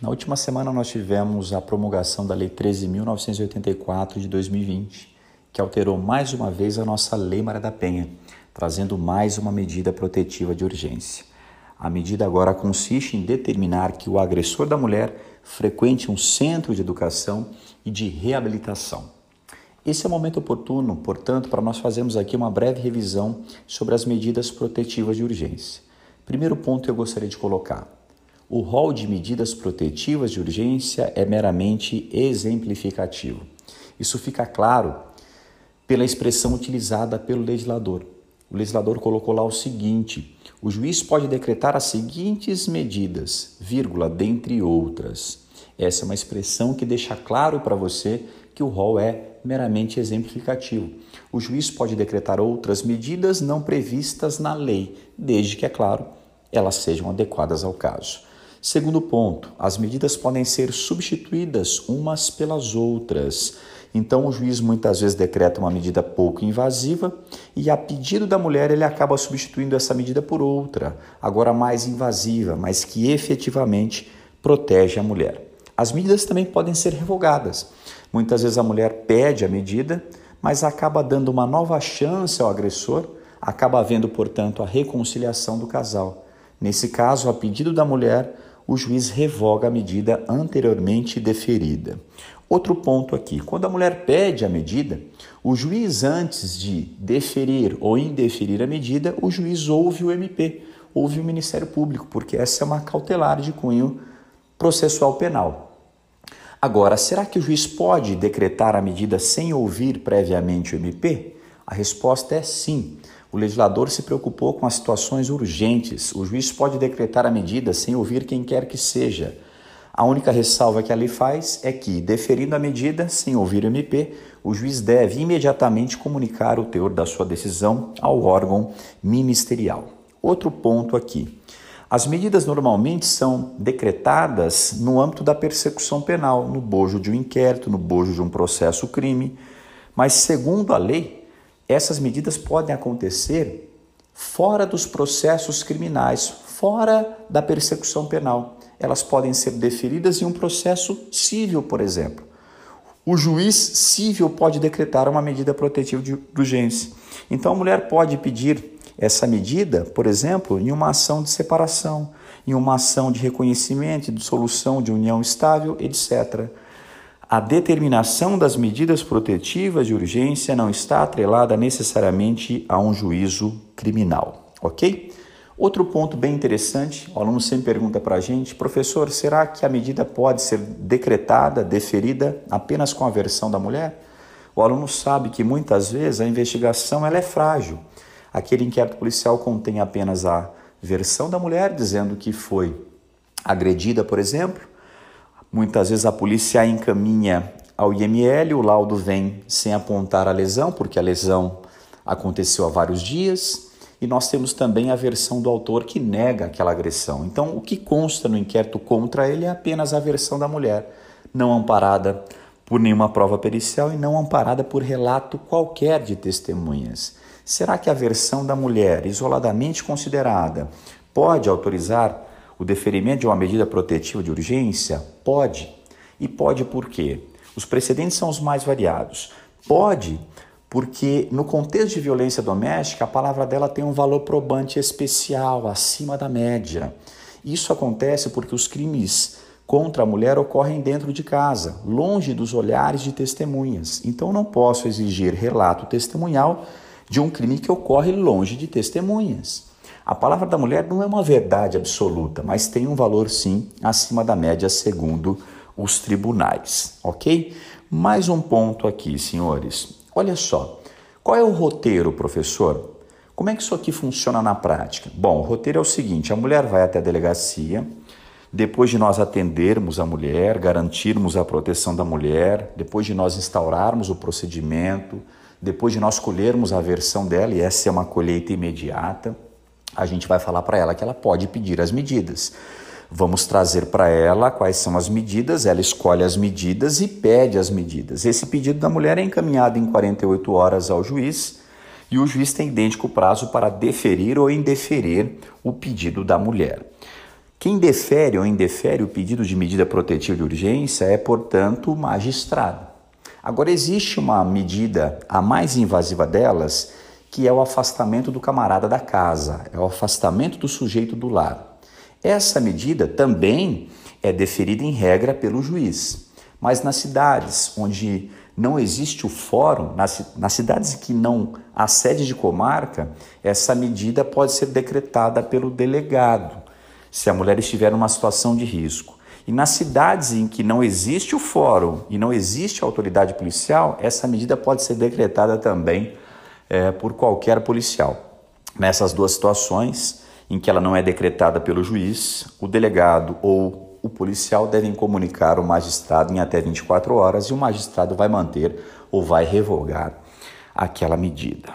Na última semana nós tivemos a promulgação da Lei 13.984 de 2020, que alterou mais uma vez a nossa Lei Maria da Penha, trazendo mais uma medida protetiva de urgência. A medida agora consiste em determinar que o agressor da mulher frequente um centro de educação e de reabilitação. Esse é o momento oportuno, portanto, para nós fazermos aqui uma breve revisão sobre as medidas protetivas de urgência. Primeiro ponto que eu gostaria de colocar: o rol de medidas protetivas de urgência é meramente exemplificativo. Isso fica claro pela expressão utilizada pelo legislador. O legislador colocou lá o seguinte: o juiz pode decretar as seguintes medidas, vírgula, dentre outras. Essa é uma expressão que deixa claro para você que o rol é meramente exemplificativo. O juiz pode decretar outras medidas não previstas na lei, desde que, é claro, elas sejam adequadas ao caso. Segundo ponto, as medidas podem ser substituídas umas pelas outras. Então, o juiz muitas vezes decreta uma medida pouco invasiva e, a pedido da mulher, ele acaba substituindo essa medida por outra, agora mais invasiva, mas que efetivamente protege a mulher. As medidas também podem ser revogadas. Muitas vezes a mulher pede a medida, mas acaba dando uma nova chance ao agressor, acaba havendo, portanto, a reconciliação do casal. Nesse caso, a pedido da mulher, o juiz revoga a medida anteriormente deferida. Outro ponto aqui: quando a mulher pede a medida, o juiz, antes de deferir ou indeferir a medida, o juiz ouve o MP, ouve o Ministério Público, porque essa é uma cautelar de cunho processual penal. Agora, será que o juiz pode decretar a medida sem ouvir previamente o MP? A resposta é sim. O legislador se preocupou com as situações urgentes. O juiz pode decretar a medida sem ouvir quem quer que seja. A única ressalva que a lei faz é que, deferindo a medida sem ouvir o MP, o juiz deve imediatamente comunicar o teor da sua decisão ao órgão ministerial. Outro ponto aqui. As medidas normalmente são decretadas no âmbito da persecução penal, no bojo de um inquérito, no bojo de um processo crime, mas segundo a lei, essas medidas podem acontecer fora dos processos criminais, fora da persecução penal. Elas podem ser deferidas em um processo civil, por exemplo. O juiz civil pode decretar uma medida protetiva de urgência. Então a mulher pode pedir essa medida, por exemplo, em uma ação de separação, em uma ação de reconhecimento, de solução de união estável, etc. A determinação das medidas protetivas de urgência não está atrelada necessariamente a um juízo criminal, ok? Outro ponto bem interessante, o aluno sempre pergunta para a gente, professor, será que a medida pode ser decretada, deferida apenas com a versão da mulher? O aluno sabe que muitas vezes a investigação ela é frágil. Aquele inquérito policial contém apenas a versão da mulher, dizendo que foi agredida, por exemplo, Muitas vezes a polícia encaminha ao IML, o laudo vem sem apontar a lesão, porque a lesão aconteceu há vários dias, e nós temos também a versão do autor que nega aquela agressão. Então, o que consta no inquérito contra ele é apenas a versão da mulher, não amparada por nenhuma prova pericial e não amparada por relato qualquer de testemunhas. Será que a versão da mulher, isoladamente considerada, pode autorizar o deferimento de uma medida protetiva de urgência? Pode. E pode por quê? Os precedentes são os mais variados. Pode porque no contexto de violência doméstica, a palavra dela tem um valor probante especial, acima da média. Isso acontece porque os crimes contra a mulher ocorrem dentro de casa, longe dos olhares de testemunhas. Então não posso exigir relato testemunhal de um crime que ocorre longe de testemunhas. A palavra da mulher não é uma verdade absoluta, mas tem um valor sim acima da média segundo os tribunais, ok? Mais um ponto aqui, senhores. Olha só, qual é o roteiro, professor? Como é que isso aqui funciona na prática? Bom, o roteiro é o seguinte: a mulher vai até a delegacia, depois de nós atendermos a mulher, garantirmos a proteção da mulher, depois de nós instaurarmos o procedimento, depois de nós colhermos a versão dela, e essa é uma colheita imediata a gente vai falar para ela que ela pode pedir as medidas. Vamos trazer para ela quais são as medidas, ela escolhe as medidas e pede as medidas. Esse pedido da mulher é encaminhado em 48 horas ao juiz e o juiz tem idêntico prazo para deferir ou indeferir o pedido da mulher. Quem defere ou indefere o pedido de medida protetiva de urgência é, portanto, o magistrado. Agora, existe uma medida, a mais invasiva delas, que é o afastamento do camarada da casa, é o afastamento do sujeito do lar. Essa medida também é deferida em regra pelo juiz, mas nas cidades onde não existe o fórum, nas, nas cidades que não há sede de comarca, essa medida pode ser decretada pelo delegado se a mulher estiver numa situação de risco. E nas cidades em que não existe o fórum e não existe a autoridade policial, essa medida pode ser decretada também é, por qualquer policial. Nessas duas situações, em que ela não é decretada pelo juiz, o delegado ou o policial devem comunicar ao magistrado em até 24 horas e o magistrado vai manter ou vai revogar aquela medida.